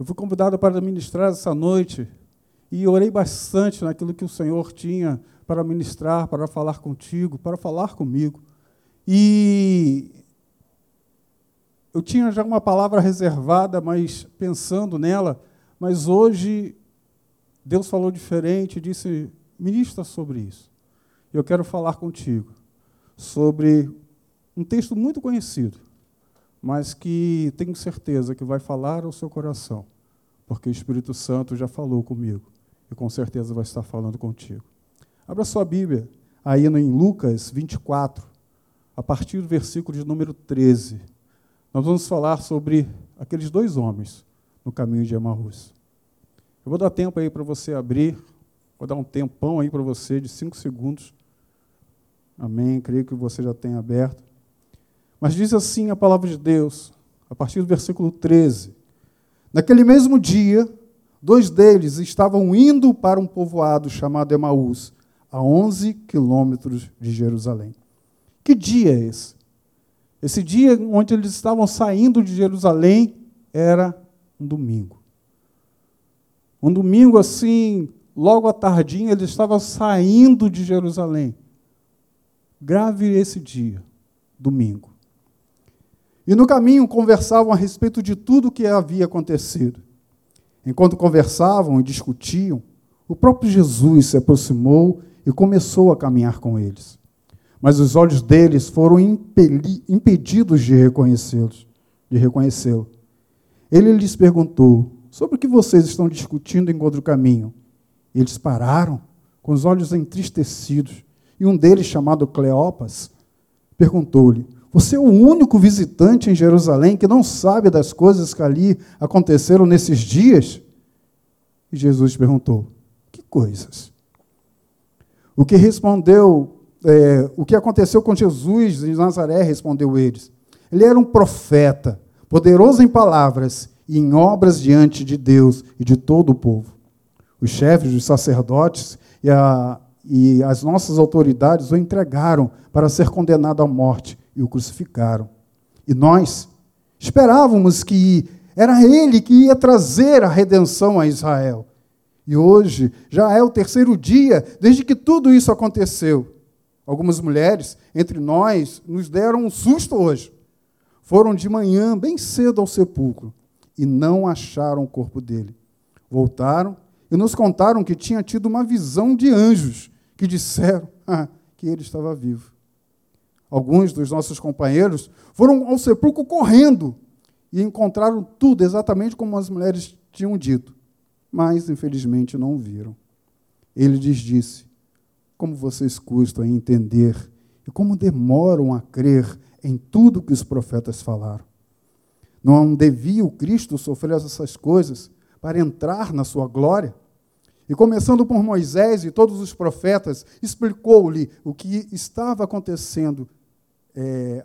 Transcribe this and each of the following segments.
Eu fui convidado para ministrar essa noite e orei bastante naquilo que o Senhor tinha para ministrar, para falar contigo, para falar comigo. E eu tinha já uma palavra reservada, mas pensando nela, mas hoje Deus falou diferente, disse: ministra sobre isso. Eu quero falar contigo sobre um texto muito conhecido, mas que tenho certeza que vai falar ao seu coração, porque o Espírito Santo já falou comigo e com certeza vai estar falando contigo. Abra sua Bíblia aí em Lucas 24, a partir do versículo de número 13. Nós vamos falar sobre aqueles dois homens no caminho de Emaús. Eu vou dar tempo aí para você abrir, vou dar um tempão aí para você de cinco segundos. Amém. Creio que você já tenha aberto. Mas diz assim a palavra de Deus, a partir do versículo 13. Naquele mesmo dia, dois deles estavam indo para um povoado chamado Emaús, a 11 quilômetros de Jerusalém. Que dia é esse? Esse dia onde eles estavam saindo de Jerusalém era um domingo. Um domingo assim, logo à tardinha, eles estavam saindo de Jerusalém. Grave esse dia, domingo. E no caminho conversavam a respeito de tudo o que havia acontecido. Enquanto conversavam e discutiam, o próprio Jesus se aproximou e começou a caminhar com eles mas os olhos deles foram impedidos de reconhecê-los, de reconhecê-lo. Ele lhes perguntou: "Sobre o que vocês estão discutindo enquanto o caminho?" Eles pararam, com os olhos entristecidos, e um deles, chamado Cleopas, perguntou-lhe: "Você é o único visitante em Jerusalém que não sabe das coisas que ali aconteceram nesses dias?" E Jesus perguntou: "Que coisas?" O que respondeu é, o que aconteceu com Jesus em Nazaré, respondeu eles. Ele era um profeta, poderoso em palavras e em obras diante de Deus e de todo o povo. Os chefes dos sacerdotes e, a, e as nossas autoridades o entregaram para ser condenado à morte e o crucificaram. E nós esperávamos que era ele que ia trazer a redenção a Israel. E hoje já é o terceiro dia desde que tudo isso aconteceu. Algumas mulheres entre nós nos deram um susto hoje. Foram de manhã, bem cedo, ao sepulcro e não acharam o corpo dele. Voltaram e nos contaram que tinha tido uma visão de anjos que disseram ah, que ele estava vivo. Alguns dos nossos companheiros foram ao sepulcro correndo e encontraram tudo exatamente como as mulheres tinham dito, mas infelizmente não viram. Ele lhes disse: como vocês custam a entender e como demoram a crer em tudo que os profetas falaram. Não devia o Cristo sofrer essas coisas para entrar na sua glória? E começando por Moisés e todos os profetas, explicou-lhe o que estava acontecendo, é,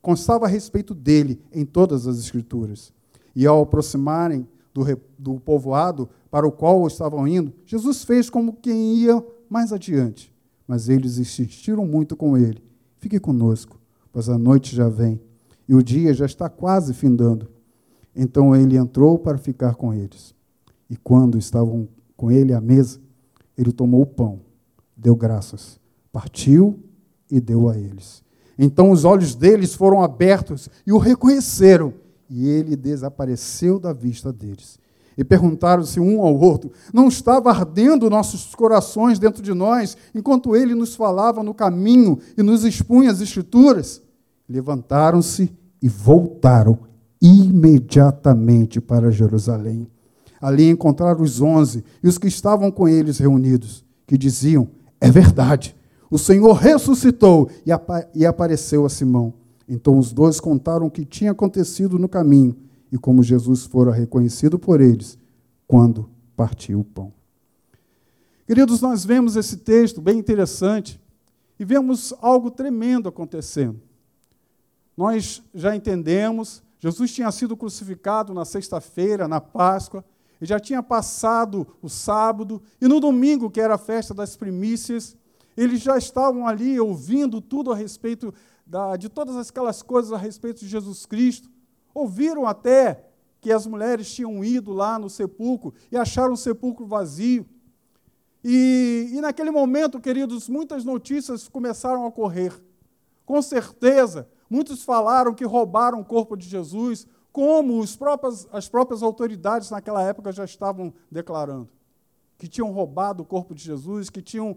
constava a respeito dele em todas as Escrituras. E ao aproximarem do, do povoado para o qual estavam indo, Jesus fez como quem ia mais adiante. Mas eles insistiram muito com ele: Fique conosco, pois a noite já vem e o dia já está quase findando. Então ele entrou para ficar com eles. E quando estavam com ele à mesa, ele tomou o pão, deu graças, partiu e deu a eles. Então os olhos deles foram abertos e o reconheceram, e ele desapareceu da vista deles e perguntaram-se um ao outro: Não estava ardendo nossos corações dentro de nós, enquanto ele nos falava no caminho e nos expunha as Escrituras? Levantaram-se e voltaram imediatamente para Jerusalém. Ali encontraram os onze e os que estavam com eles reunidos, que diziam: É verdade, o Senhor ressuscitou e, e apareceu a Simão. Então os dois contaram o que tinha acontecido no caminho e como Jesus fora reconhecido por eles quando partiu o pão. Queridos, nós vemos esse texto bem interessante e vemos algo tremendo acontecendo. Nós já entendemos, Jesus tinha sido crucificado na sexta-feira, na Páscoa, e já tinha passado o sábado, e no domingo, que era a festa das primícias, eles já estavam ali ouvindo tudo a respeito da, de todas aquelas coisas a respeito de Jesus Cristo ouviram até que as mulheres tinham ido lá no sepulcro e acharam o sepulcro vazio. E, e naquele momento, queridos, muitas notícias começaram a correr. Com certeza, muitos falaram que roubaram o corpo de Jesus, como próprias, as próprias autoridades naquela época já estavam declarando. Que tinham roubado o corpo de Jesus, que tinham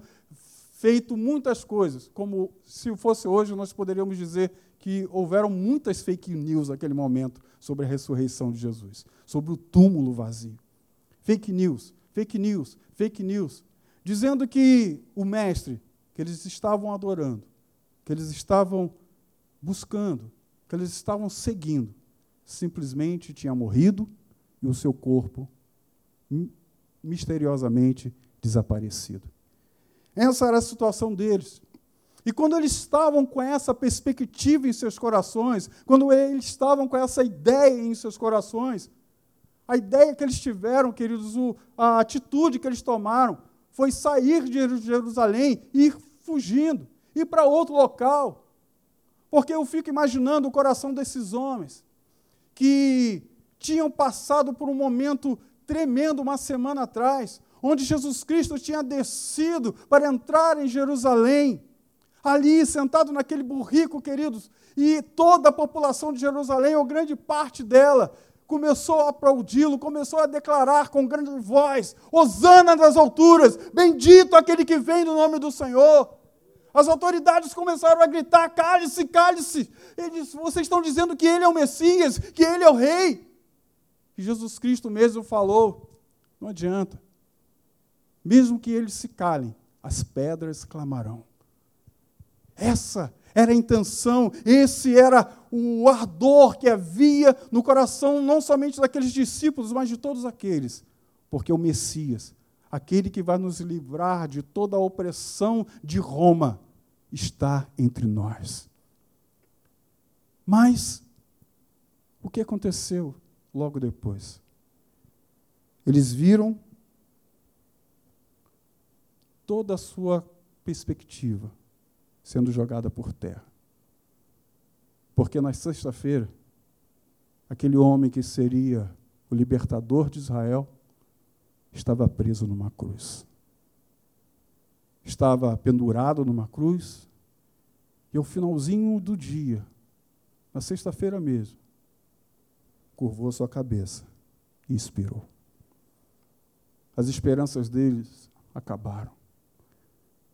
feito muitas coisas. Como se fosse hoje, nós poderíamos dizer que houveram muitas fake news naquele momento sobre a ressurreição de Jesus, sobre o túmulo vazio. Fake news, fake news, fake news dizendo que o mestre que eles estavam adorando, que eles estavam buscando, que eles estavam seguindo, simplesmente tinha morrido e o seu corpo misteriosamente desaparecido. Essa era a situação deles. E quando eles estavam com essa perspectiva em seus corações, quando eles estavam com essa ideia em seus corações, a ideia que eles tiveram, queridos, a atitude que eles tomaram, foi sair de Jerusalém e ir fugindo, ir para outro local. Porque eu fico imaginando o coração desses homens que tinham passado por um momento tremendo uma semana atrás, onde Jesus Cristo tinha descido para entrar em Jerusalém. Ali, sentado naquele burrico, queridos, e toda a população de Jerusalém, ou grande parte dela, começou a aplaudi-lo, começou a declarar com grande voz: Hosana das alturas, bendito aquele que vem no nome do Senhor. As autoridades começaram a gritar: cale-se, cale-se. Eles, vocês estão dizendo que ele é o Messias, que ele é o rei. E Jesus Cristo mesmo falou: não adianta. Mesmo que eles se calem, as pedras clamarão. Essa era a intenção, esse era o ardor que havia no coração não somente daqueles discípulos, mas de todos aqueles. Porque o Messias, aquele que vai nos livrar de toda a opressão de Roma, está entre nós. Mas o que aconteceu logo depois? Eles viram toda a sua perspectiva sendo jogada por terra. Porque na sexta-feira, aquele homem que seria o libertador de Israel estava preso numa cruz. Estava pendurado numa cruz, e ao finalzinho do dia, na sexta-feira mesmo, curvou sua cabeça e expirou. As esperanças deles acabaram.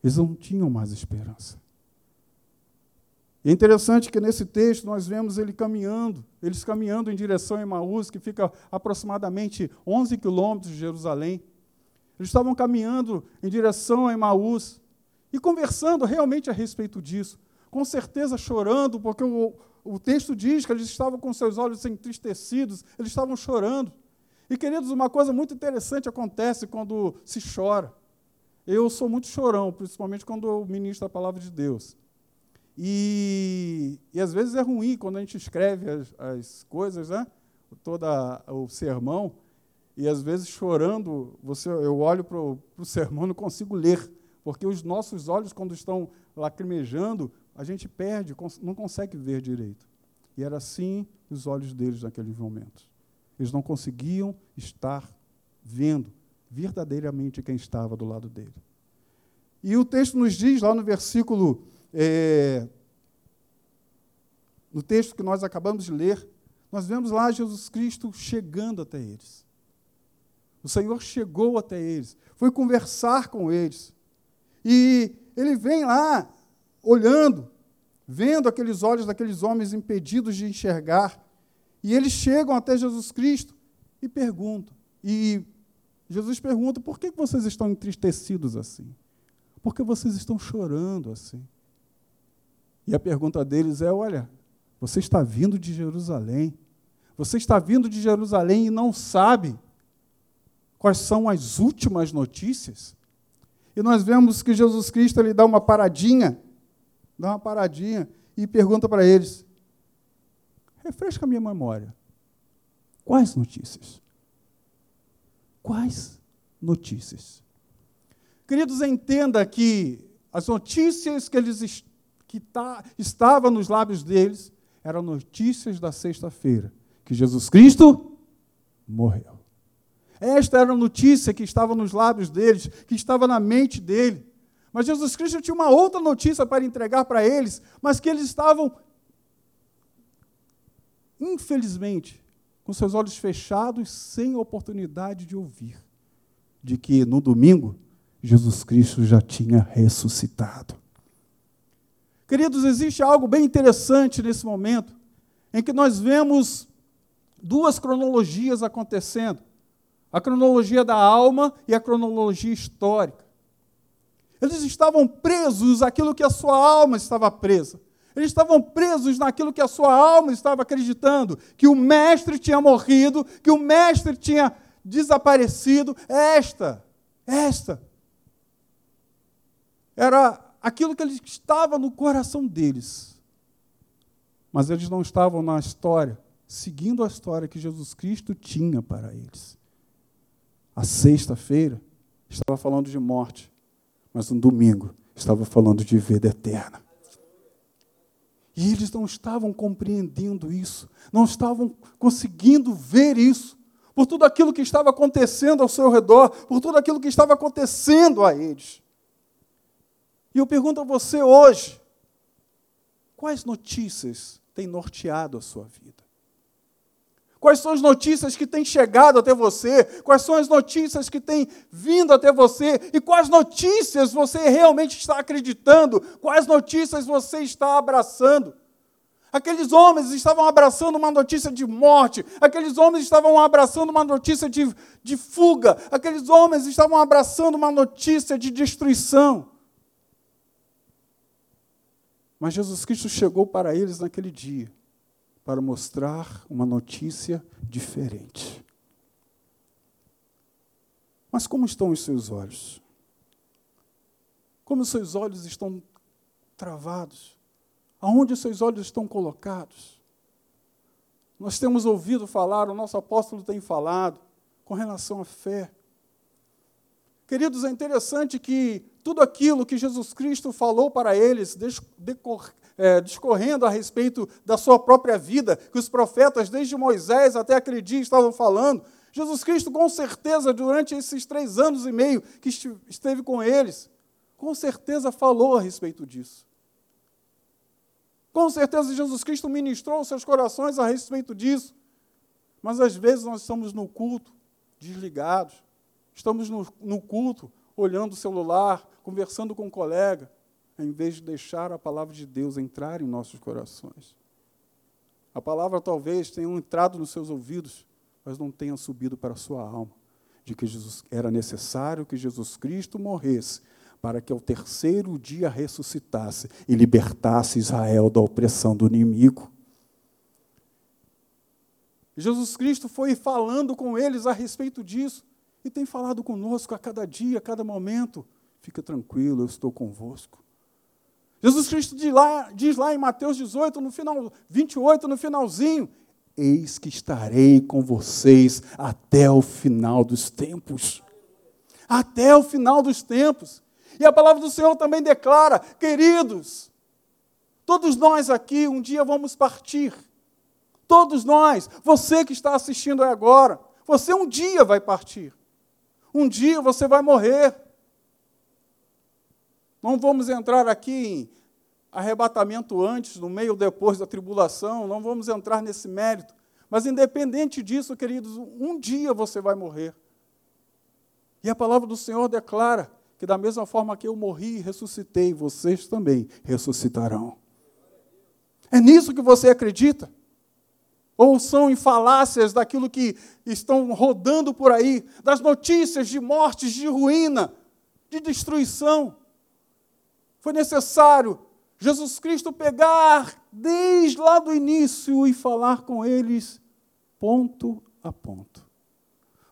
Eles não tinham mais esperança. É interessante que nesse texto nós vemos ele caminhando, eles caminhando em direção a Emaús, que fica aproximadamente 11 quilômetros de Jerusalém. Eles estavam caminhando em direção a Emaús e conversando realmente a respeito disso. Com certeza chorando, porque o, o texto diz que eles estavam com seus olhos entristecidos, eles estavam chorando. E, queridos, uma coisa muito interessante acontece quando se chora. Eu sou muito chorão, principalmente quando eu ministro a palavra de Deus. E, e às vezes é ruim quando a gente escreve as, as coisas, né? todo o sermão, e às vezes chorando, você, eu olho para o sermão e não consigo ler, porque os nossos olhos, quando estão lacrimejando, a gente perde, não consegue ver direito. E era assim os olhos deles naqueles momentos. Eles não conseguiam estar vendo verdadeiramente quem estava do lado dele. E o texto nos diz, lá no versículo é, no texto que nós acabamos de ler, nós vemos lá Jesus Cristo chegando até eles. O Senhor chegou até eles, foi conversar com eles. E ele vem lá, olhando, vendo aqueles olhos daqueles homens impedidos de enxergar. E eles chegam até Jesus Cristo e perguntam. E Jesus pergunta: por que vocês estão entristecidos assim? Por que vocês estão chorando assim? E a pergunta deles é: olha, você está vindo de Jerusalém. Você está vindo de Jerusalém e não sabe quais são as últimas notícias. E nós vemos que Jesus Cristo ele dá uma paradinha, dá uma paradinha e pergunta para eles: refresca a minha memória. Quais notícias? Quais notícias? Queridos, entenda que as notícias que eles que tá, estava nos lábios deles eram notícias da sexta-feira, que Jesus Cristo morreu. Esta era a notícia que estava nos lábios deles, que estava na mente dele. Mas Jesus Cristo tinha uma outra notícia para entregar para eles, mas que eles estavam, infelizmente, com seus olhos fechados, sem oportunidade de ouvir, de que no domingo Jesus Cristo já tinha ressuscitado. Queridos, existe algo bem interessante nesse momento, em que nós vemos duas cronologias acontecendo: a cronologia da alma e a cronologia histórica. Eles estavam presos àquilo que a sua alma estava presa. Eles estavam presos naquilo que a sua alma estava acreditando, que o mestre tinha morrido, que o mestre tinha desaparecido. Esta, esta era aquilo que estava no coração deles. Mas eles não estavam na história, seguindo a história que Jesus Cristo tinha para eles. A sexta-feira estava falando de morte, mas no domingo estava falando de vida eterna. E eles não estavam compreendendo isso, não estavam conseguindo ver isso, por tudo aquilo que estava acontecendo ao seu redor, por tudo aquilo que estava acontecendo a eles. E eu pergunto a você hoje: quais notícias têm norteado a sua vida? Quais são as notícias que têm chegado até você? Quais são as notícias que têm vindo até você? E quais notícias você realmente está acreditando? Quais notícias você está abraçando? Aqueles homens estavam abraçando uma notícia de morte, aqueles homens estavam abraçando uma notícia de, de fuga, aqueles homens estavam abraçando uma notícia de destruição. Mas Jesus Cristo chegou para eles naquele dia para mostrar uma notícia diferente. Mas como estão os seus olhos? Como os seus olhos estão travados? Aonde os seus olhos estão colocados? Nós temos ouvido falar, o nosso apóstolo tem falado, com relação à fé. Queridos, é interessante que tudo aquilo que Jesus Cristo falou para eles, é, discorrendo a respeito da sua própria vida, que os profetas, desde Moisés até aquele dia, estavam falando, Jesus Cristo, com certeza, durante esses três anos e meio que esteve com eles, com certeza falou a respeito disso. Com certeza, Jesus Cristo ministrou seus corações a respeito disso. Mas às vezes nós estamos no culto desligados, Estamos no, no culto, olhando o celular, conversando com um colega, em vez de deixar a palavra de Deus entrar em nossos corações. A palavra talvez tenha entrado nos seus ouvidos, mas não tenha subido para a sua alma, de que Jesus, era necessário que Jesus Cristo morresse para que ao terceiro dia ressuscitasse e libertasse Israel da opressão do inimigo. Jesus Cristo foi falando com eles a respeito disso e tem falado conosco a cada dia, a cada momento. Fica tranquilo, eu estou convosco. Jesus Cristo diz lá, diz lá em Mateus 18, no final, 28, no finalzinho: Eis que estarei com vocês até o final dos tempos. Até o final dos tempos. E a palavra do Senhor também declara: queridos, todos nós aqui um dia vamos partir. Todos nós, você que está assistindo agora, você um dia vai partir. Um dia você vai morrer. Não vamos entrar aqui em arrebatamento antes, no meio ou depois da tribulação, não vamos entrar nesse mérito. Mas, independente disso, queridos, um dia você vai morrer. E a palavra do Senhor declara que, da mesma forma que eu morri e ressuscitei, vocês também ressuscitarão. É nisso que você acredita? Ou são em falácias daquilo que estão rodando por aí, das notícias de mortes, de ruína, de destruição. Foi necessário Jesus Cristo pegar desde lá do início e falar com eles ponto a ponto.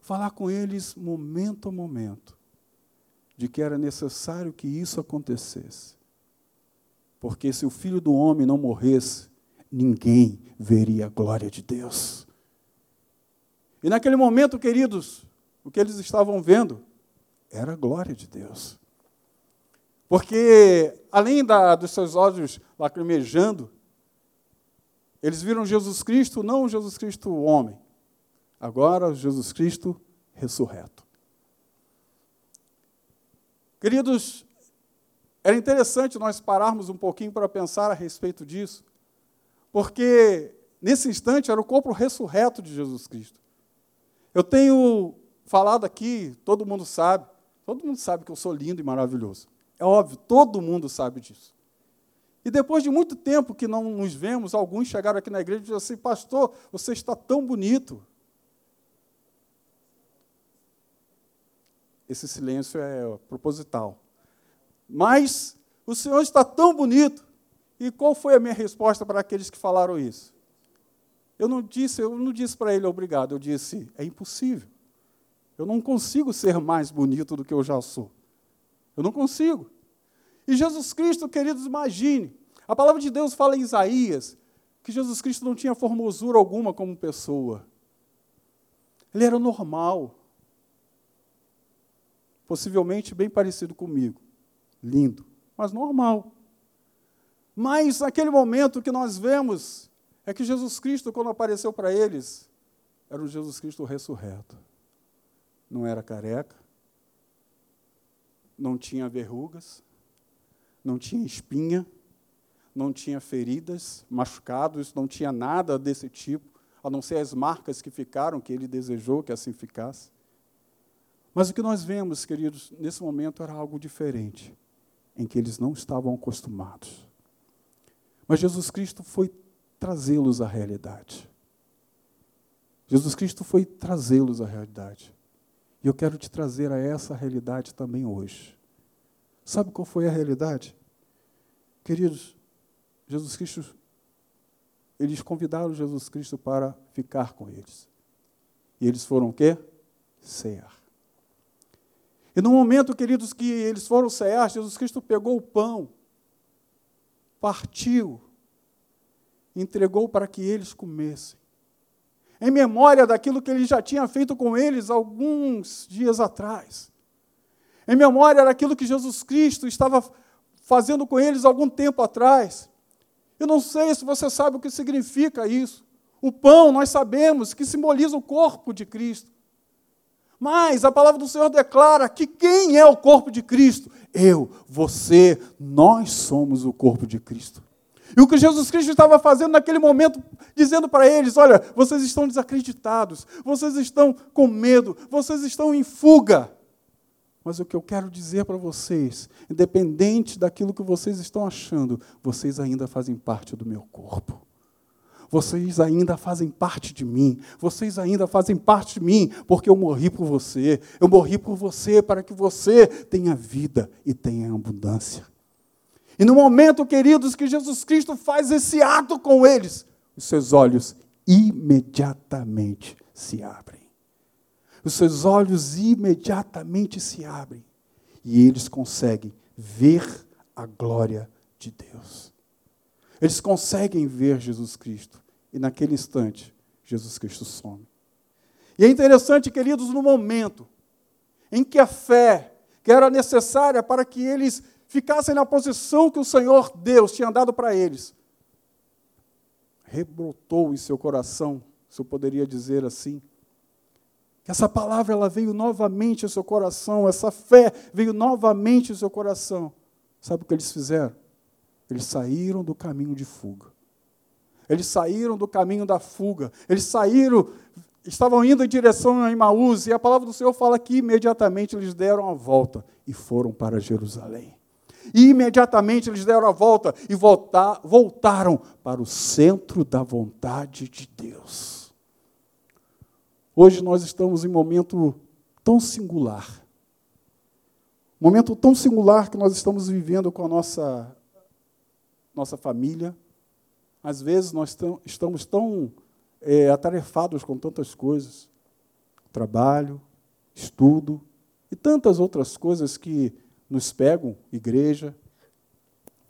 Falar com eles momento a momento, de que era necessário que isso acontecesse. Porque se o filho do homem não morresse, ninguém veria a glória de Deus. E naquele momento, queridos, o que eles estavam vendo era a glória de Deus. Porque, além da, dos seus olhos lacrimejando, eles viram Jesus Cristo, não Jesus Cristo homem, Agora, Jesus Cristo ressurreto. Queridos, era interessante nós pararmos um pouquinho para pensar a respeito disso, porque nesse instante era o corpo ressurreto de Jesus Cristo. Eu tenho falado aqui, todo mundo sabe, todo mundo sabe que eu sou lindo e maravilhoso. É óbvio, todo mundo sabe disso. E depois de muito tempo que não nos vemos, alguns chegaram aqui na igreja e disseram assim: Pastor, você está tão bonito. Esse silêncio é proposital. Mas o Senhor está tão bonito. E qual foi a minha resposta para aqueles que falaram isso? Eu não disse, eu não disse para ele obrigado, eu disse, é impossível. Eu não consigo ser mais bonito do que eu já sou. Eu não consigo. E Jesus Cristo, queridos, imagine. A palavra de Deus fala em Isaías que Jesus Cristo não tinha formosura alguma como pessoa. Ele era normal possivelmente bem parecido comigo. Lindo, mas normal. Mas naquele momento que nós vemos é que Jesus Cristo, quando apareceu para eles, era um Jesus Cristo ressurreto. Não era careca, não tinha verrugas, não tinha espinha, não tinha feridas, machucados, não tinha nada desse tipo, a não ser as marcas que ficaram, que ele desejou que assim ficasse. Mas o que nós vemos, queridos, nesse momento era algo diferente, em que eles não estavam acostumados. Mas Jesus Cristo foi trazê-los à realidade. Jesus Cristo foi trazê-los à realidade. E eu quero te trazer a essa realidade também hoje. Sabe qual foi a realidade? Queridos, Jesus Cristo, eles convidaram Jesus Cristo para ficar com eles. E eles foram o quê? Cear. E no momento, queridos, que eles foram cear, Jesus Cristo pegou o pão, partiu, entregou para que eles comessem. Em memória daquilo que ele já tinha feito com eles alguns dias atrás. Em memória daquilo que Jesus Cristo estava fazendo com eles algum tempo atrás. Eu não sei se você sabe o que significa isso. O pão, nós sabemos que simboliza o corpo de Cristo. Mas a palavra do Senhor declara que quem é o corpo de Cristo? Eu, você, nós somos o corpo de Cristo. E o que Jesus Cristo estava fazendo naquele momento, dizendo para eles: olha, vocês estão desacreditados, vocês estão com medo, vocês estão em fuga. Mas o que eu quero dizer para vocês, independente daquilo que vocês estão achando, vocês ainda fazem parte do meu corpo. Vocês ainda fazem parte de mim. Vocês ainda fazem parte de mim, porque eu morri por você. Eu morri por você para que você tenha vida e tenha abundância. E no momento, queridos, que Jesus Cristo faz esse ato com eles, os seus olhos imediatamente se abrem. Os seus olhos imediatamente se abrem. E eles conseguem ver a glória de Deus. Eles conseguem ver Jesus Cristo. E naquele instante, Jesus Cristo some. E é interessante, queridos, no momento em que a fé, que era necessária para que eles ficassem na posição que o Senhor Deus tinha dado para eles, rebrotou em seu coração, se eu poderia dizer assim, que essa palavra ela veio novamente ao seu coração, essa fé veio novamente ao seu coração. Sabe o que eles fizeram? Eles saíram do caminho de fuga. Eles saíram do caminho da fuga. Eles saíram, estavam indo em direção a Imaús, e a palavra do Senhor fala que imediatamente eles deram a volta e foram para Jerusalém. E imediatamente eles deram a volta e voltar, voltaram para o centro da vontade de Deus. Hoje nós estamos em um momento tão singular. Momento tão singular que nós estamos vivendo com a nossa nossa família. Às vezes nós estamos tão é, atarefados com tantas coisas trabalho, estudo e tantas outras coisas que nos pegam igreja,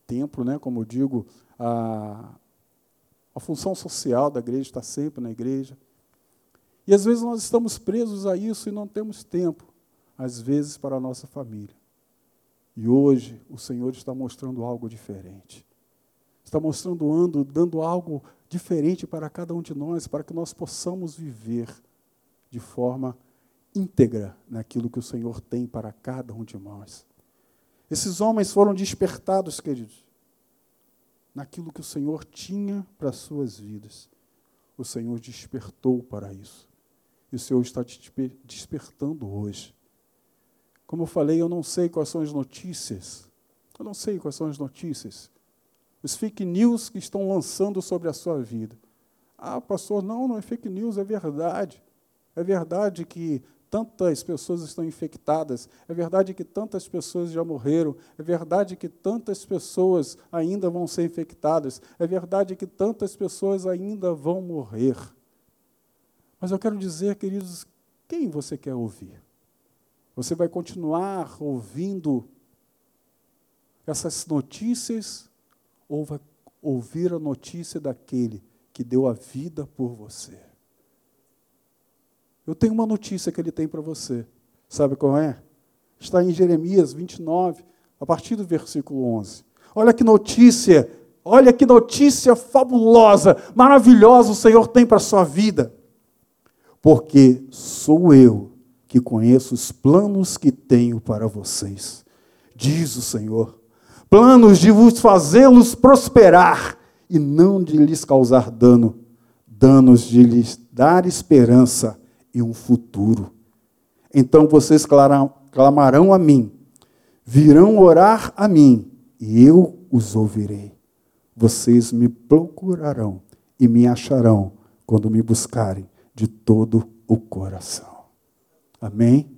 templo, né, como eu digo, a, a função social da igreja está sempre na igreja. E às vezes nós estamos presos a isso e não temos tempo, às vezes, para a nossa família. E hoje o Senhor está mostrando algo diferente está mostrando ando, dando algo diferente para cada um de nós, para que nós possamos viver de forma íntegra naquilo que o Senhor tem para cada um de nós. Esses homens foram despertados, queridos, naquilo que o Senhor tinha para as suas vidas. O Senhor despertou para isso. E o Senhor está te despertando hoje. Como eu falei, eu não sei quais são as notícias. Eu não sei quais são as notícias. Os fake news que estão lançando sobre a sua vida. Ah, pastor, não, não é fake news, é verdade. É verdade que tantas pessoas estão infectadas, é verdade que tantas pessoas já morreram, é verdade que tantas pessoas ainda vão ser infectadas, é verdade que tantas pessoas ainda vão morrer. Mas eu quero dizer, queridos, quem você quer ouvir? Você vai continuar ouvindo essas notícias ou vai ouvir a notícia daquele que deu a vida por você? Eu tenho uma notícia que ele tem para você. Sabe qual é? Está em Jeremias 29, a partir do versículo 11. Olha que notícia, olha que notícia fabulosa, maravilhosa o Senhor tem para a sua vida. Porque sou eu que conheço os planos que tenho para vocês, diz o Senhor. Planos de vos fazê-los prosperar e não de lhes causar dano, danos de lhes dar esperança e um futuro. Então vocês clamarão a mim, virão orar a mim, e eu os ouvirei. Vocês me procurarão e me acharão quando me buscarem de todo o coração. Amém?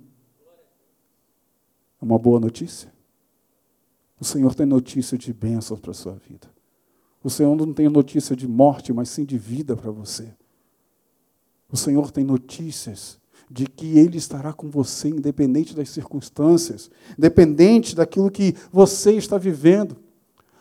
É uma boa notícia? O Senhor tem notícia de bênçãos para a sua vida. O Senhor não tem notícia de morte, mas sim de vida para você. O Senhor tem notícias de que Ele estará com você, independente das circunstâncias, independente daquilo que você está vivendo.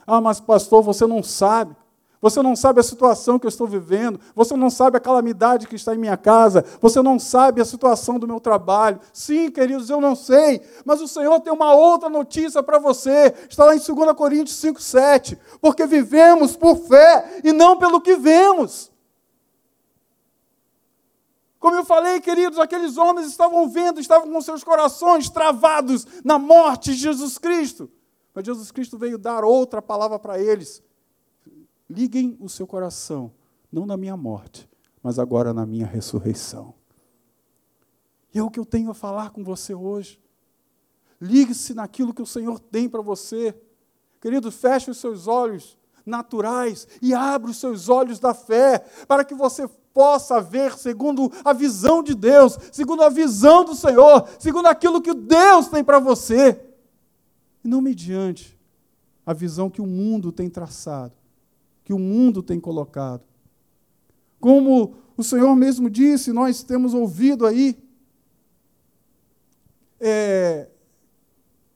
Ah, mas pastor, você não sabe. Você não sabe a situação que eu estou vivendo, você não sabe a calamidade que está em minha casa, você não sabe a situação do meu trabalho. Sim, queridos, eu não sei, mas o Senhor tem uma outra notícia para você. Está lá em 2 Coríntios 5:7, porque vivemos por fé e não pelo que vemos. Como eu falei, queridos, aqueles homens estavam vendo, estavam com seus corações travados na morte de Jesus Cristo. Mas Jesus Cristo veio dar outra palavra para eles. Liguem o seu coração, não na minha morte, mas agora na minha ressurreição. E é o que eu tenho a falar com você hoje. Ligue-se naquilo que o Senhor tem para você. Querido, feche os seus olhos naturais e abra os seus olhos da fé, para que você possa ver segundo a visão de Deus, segundo a visão do Senhor, segundo aquilo que Deus tem para você, e não mediante a visão que o mundo tem traçado, que o mundo tem colocado. Como o Senhor mesmo disse, nós temos ouvido aí. É,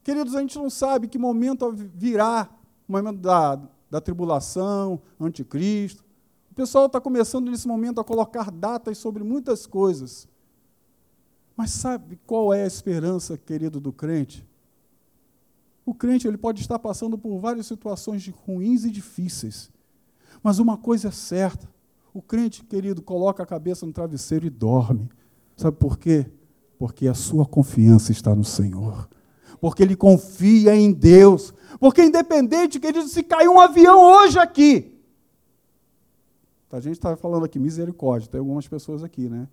queridos, a gente não sabe que momento virá o momento da, da tribulação, anticristo. O pessoal está começando nesse momento a colocar datas sobre muitas coisas. Mas sabe qual é a esperança, querido, do crente? O crente ele pode estar passando por várias situações ruins e difíceis. Mas uma coisa é certa: o crente, querido, coloca a cabeça no travesseiro e dorme. Sabe por quê? Porque a sua confiança está no Senhor. Porque ele confia em Deus. Porque, independente, querido, se cair um avião hoje aqui, a gente está falando aqui misericórdia, tem algumas pessoas aqui, né?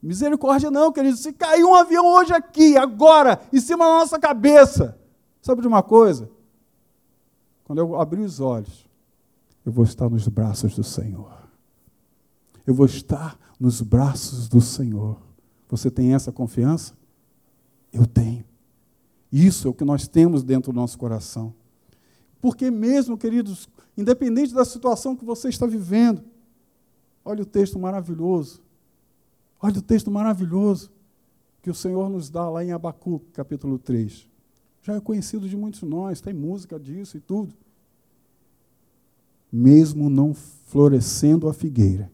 Misericórdia não, querido. Se cair um avião hoje aqui, agora, em cima da nossa cabeça, sabe de uma coisa? Quando eu abrir os olhos, eu vou estar nos braços do Senhor. Eu vou estar nos braços do Senhor. Você tem essa confiança? Eu tenho. Isso é o que nós temos dentro do nosso coração. Porque mesmo, queridos, independente da situação que você está vivendo, olha o texto maravilhoso. Olha o texto maravilhoso que o Senhor nos dá lá em Abacu, capítulo 3. Já é conhecido de muitos de nós, tem música disso e tudo. Mesmo não florescendo a figueira,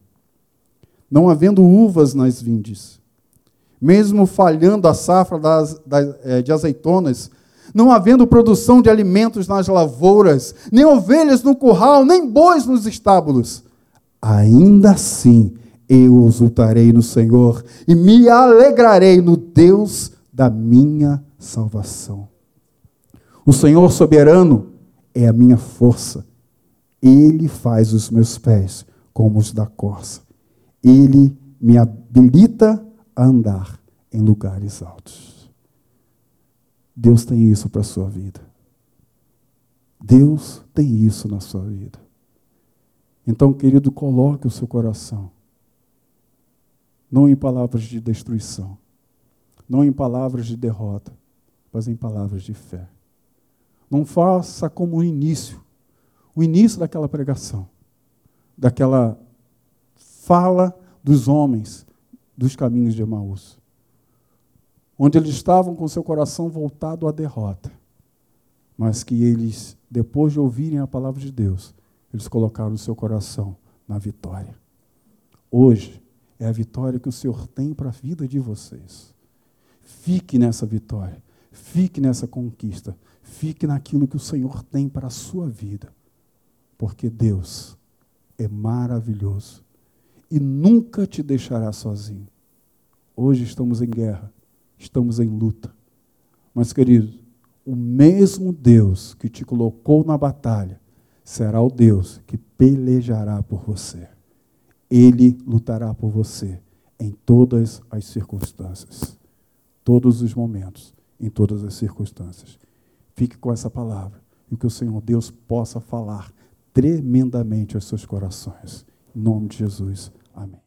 não havendo uvas nas vindes, mesmo falhando a safra das, das, é, de azeitonas, não havendo produção de alimentos nas lavouras, nem ovelhas no curral, nem bois nos estábulos. Ainda assim eu exultarei no Senhor e me alegrarei no Deus da minha salvação. O Senhor soberano é a minha força. Ele faz os meus pés como os da corça. Ele me habilita a andar em lugares altos. Deus tem isso para a sua vida. Deus tem isso na sua vida. Então, querido, coloque o seu coração, não em palavras de destruição, não em palavras de derrota, mas em palavras de fé. Não faça como o início, o início daquela pregação, daquela fala dos homens dos caminhos de Emaús, onde eles estavam com seu coração voltado à derrota, mas que eles, depois de ouvirem a palavra de Deus, eles colocaram o seu coração na vitória. Hoje é a vitória que o Senhor tem para a vida de vocês. Fique nessa vitória, fique nessa conquista, fique naquilo que o Senhor tem para a sua vida, porque Deus é maravilhoso e nunca te deixará sozinho. Hoje estamos em guerra, estamos em luta, mas, querido, o mesmo Deus que te colocou na batalha será o Deus que pelejará por você. Ele lutará por você em todas as circunstâncias, todos os momentos, em todas as circunstâncias. Fique com essa palavra e que o Senhor Deus possa falar tremendamente aos seus corações. Em nome de Jesus. Amém.